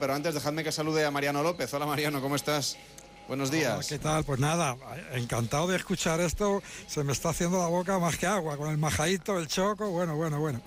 Pero antes dejadme que salude a Mariano López. Hola Mariano, ¿cómo estás? Buenos días. ¿Qué tal? Pues nada, encantado de escuchar esto. Se me está haciendo la boca más que agua con el majadito, el choco. Bueno, bueno, bueno.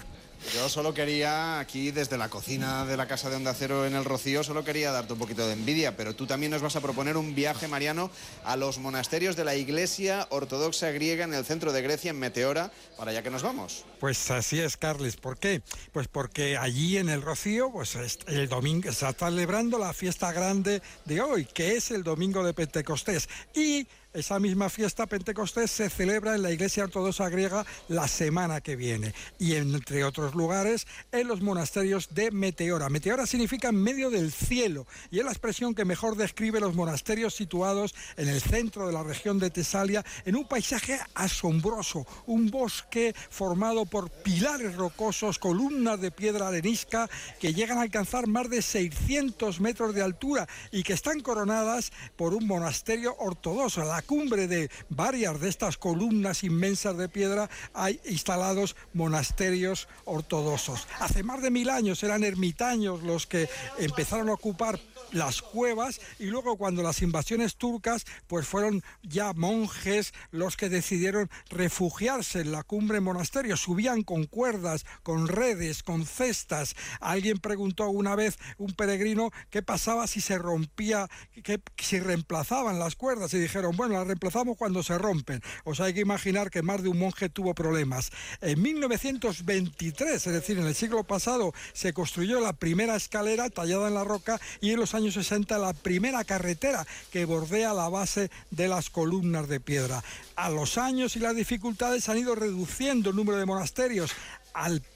Yo solo quería, aquí desde la cocina de la Casa de Onda Cero en el Rocío, solo quería darte un poquito de envidia, pero tú también nos vas a proponer un viaje, Mariano, a los monasterios de la Iglesia Ortodoxa Griega en el centro de Grecia, en Meteora, para allá que nos vamos. Pues así es, Carles. ¿Por qué? Pues porque allí en el Rocío, pues el domingo se está celebrando la fiesta grande de hoy, que es el domingo de Pentecostés. Y esa misma fiesta Pentecostés se celebra en la Iglesia Ortodoxa griega la semana que viene y entre otros lugares en los monasterios de Meteora. Meteora significa medio del cielo y es la expresión que mejor describe los monasterios situados en el centro de la región de Tesalia en un paisaje asombroso, un bosque formado por pilares rocosos, columnas de piedra arenisca que llegan a alcanzar más de 600 metros de altura y que están coronadas por un monasterio ortodoxo, cumbre de varias de estas columnas inmensas de piedra hay instalados monasterios ortodoxos. Hace más de mil años eran ermitaños los que empezaron a ocupar las cuevas y luego cuando las invasiones turcas pues fueron ya monjes los que decidieron refugiarse en la cumbre monasterio, subían con cuerdas, con redes, con cestas. Alguien preguntó una vez un peregrino qué pasaba si se rompía, que, si reemplazaban las cuerdas y dijeron, bueno, las reemplazamos cuando se rompen. O sea, hay que imaginar que más de un monje tuvo problemas. En 1923, es decir, en el siglo pasado, se construyó la primera escalera tallada en la roca y en los años 60 la primera carretera que bordea la base de las columnas de piedra. A los años y las dificultades han ido reduciendo el número de monasterios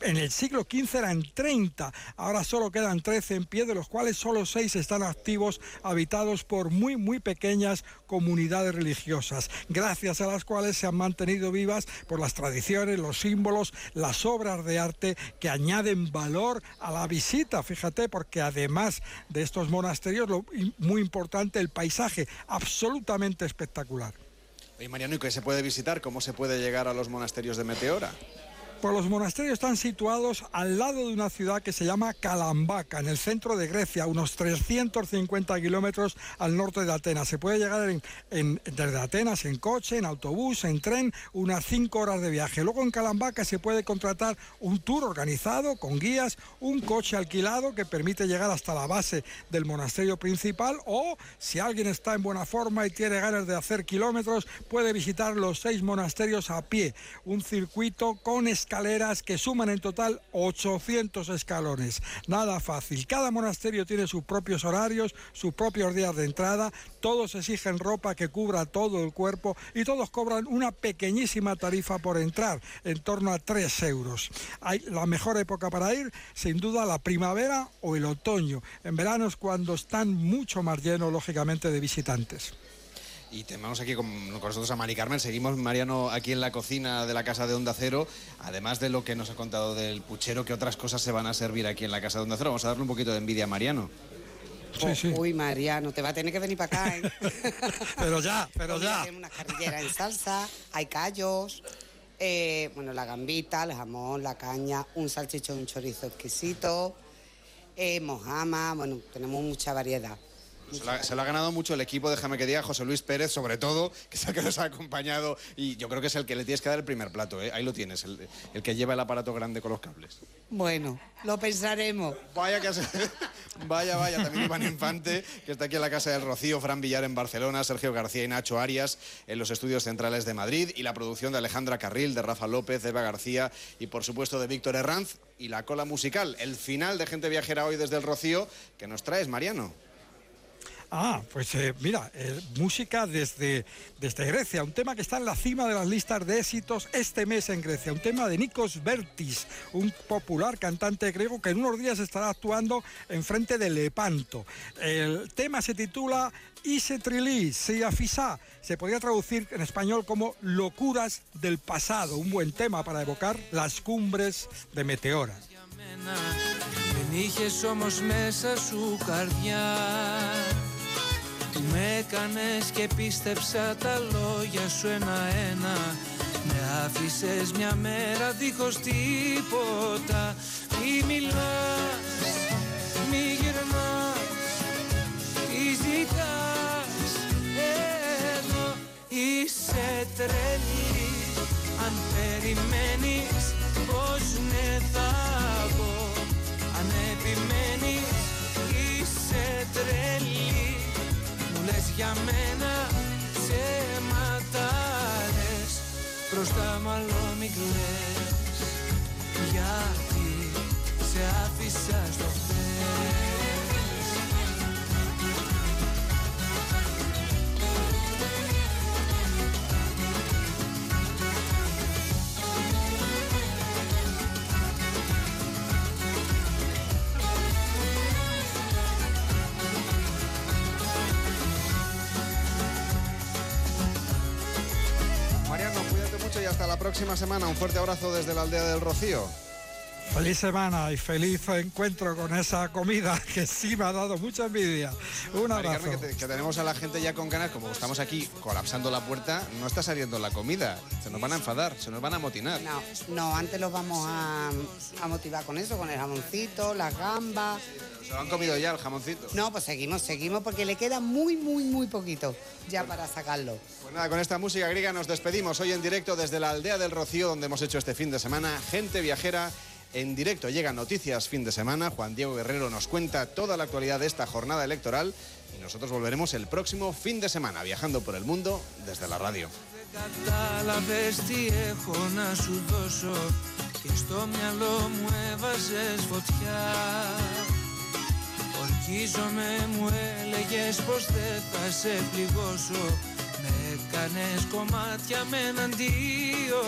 en el siglo XV eran 30, ahora solo quedan 13 en pie, de los cuales solo 6 están activos, habitados por muy, muy pequeñas comunidades religiosas, gracias a las cuales se han mantenido vivas por las tradiciones, los símbolos, las obras de arte que añaden valor a la visita, fíjate, porque además de estos monasterios, lo muy importante, el paisaje, absolutamente espectacular. Oye, Mariano, ¿y qué se puede visitar? ¿Cómo se puede llegar a los monasterios de Meteora? Pues los monasterios están situados al lado de una ciudad que se llama Calambaca, en el centro de Grecia, unos 350 kilómetros al norte de Atenas. Se puede llegar desde Atenas en coche, en autobús, en tren, unas 5 horas de viaje. Luego en Calambaca se puede contratar un tour organizado con guías, un coche alquilado que permite llegar hasta la base del monasterio principal o si alguien está en buena forma y tiene ganas de hacer kilómetros, puede visitar los seis monasterios a pie. Un circuito con escaleras que suman en total 800 escalones. Nada fácil. Cada monasterio tiene sus propios horarios, sus propios días de entrada, todos exigen ropa que cubra todo el cuerpo y todos cobran una pequeñísima tarifa por entrar, en torno a 3 euros. Hay la mejor época para ir, sin duda, la primavera o el otoño. En verano es cuando están mucho más llenos, lógicamente, de visitantes. Y tenemos aquí con, nosotros a Mari Carmen. Seguimos, Mariano, aquí en la cocina de la casa de Onda Cero. Además de lo que nos ha contado del puchero, ¿qué otras cosas se van a servir aquí en la casa de Onda Cero? Vamos a darle un poquito de envidia a Mariano. Sí, sí. Uy, Mariano, te va a tener que venir para acá, ¿eh? pero ya, pero ya. Hay una carrillera en salsa, hay callos, eh, bueno, la gambita, el jamón, la caña, un salchichón, un chorizo exquisito, eh, mojama, bueno, tenemos mucha variedad. Se lo, ha, ganado mucho el equipo, déjame que diga, José Luis Pérez, sobre todo, que es el que nos ha acompañado y yo creo que es el que le tienes que dar el primer plato, ¿eh? ahí lo tienes, el, que lleva el aparato grande con los cables. Bueno, lo pensaremos. Vaya que vaya, vaya, también Iván Infante, que está aquí en la Casa del Rocío, Fran Villar en Barcelona, Sergio García y Nacho Arias en los estudios centrales de Madrid y la producción de Alejandra Carril, de Rafa López, de Eva García y por supuesto de Víctor Herranz y la cola musical, el final de Gente Viajera hoy desde el Rocío, que nos traes, Mariano. Ah, pues eh, mira, eh, música desde, desde Grecia, un tema que está en la cima de las listas de éxitos este mes en Grecia, un tema de Nikos Vertis, un popular cantante griego que en unos días estará actuando en frente de Lepanto. El tema se titula Ise Trilí, Afisa, se podría traducir en español como Locuras del pasado, un buen tema para evocar las cumbres de Meteora. έκανες και πίστεψα τα λόγια σου ένα-ένα. Με άφησες μια μέρα δίχως τίποτα. Μη μιλάς, μη γυρνάς, τι ζητάς. Εδώ είσαι τρελή αν περιμένεις. Λες για μένα ψέματα λες Μπροστά μάλλον μη κλαις. Γιατί σε άφησα στο χθες y hasta la próxima semana. Un fuerte abrazo desde la aldea del Rocío. Feliz semana y feliz encuentro con esa comida que sí me ha dado mucha envidia. Un abrazo. Carmen, que, te- que tenemos a la gente ya con ganas, como estamos aquí colapsando la puerta, no está saliendo la comida. Se nos van a enfadar, se nos van a motinar. No, no, antes los vamos a, a motivar con eso, con el jamoncito, las gambas. Se lo han comido ya el jamoncito. No, pues seguimos, seguimos, porque le queda muy, muy, muy poquito ya para sacarlo. Pues nada, con esta música griega nos despedimos hoy en directo desde la aldea del Rocío, donde hemos hecho este fin de semana. Gente viajera en directo. Llegan noticias fin de semana. Juan Diego Guerrero nos cuenta toda la actualidad de esta jornada electoral. Y nosotros volveremos el próximo fin de semana, viajando por el mundo desde la radio. Κατάλαβες τι έχω να σου δώσω Και στο μυαλό μου έβαζες φωτιά Ορκίζομαι μου έλεγες πως δεν θα σε πληγώσω Με έκανες κομμάτια με εναντίο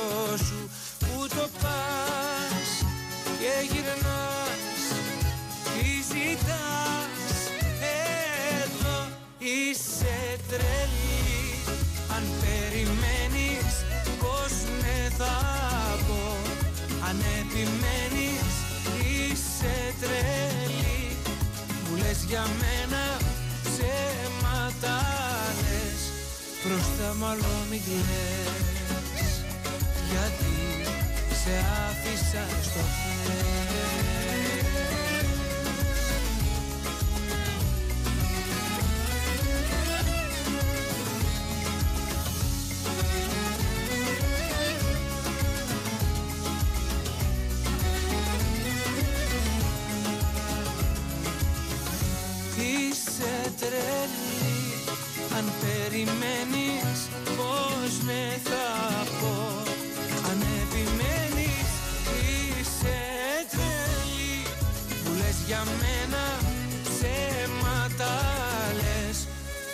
Επιμένεις είσαι τρελή. Μου λες για μένα ψέματα λες. Μπροστά μάλλον μην κλαις. Γιατί σε άφησα στο χέρι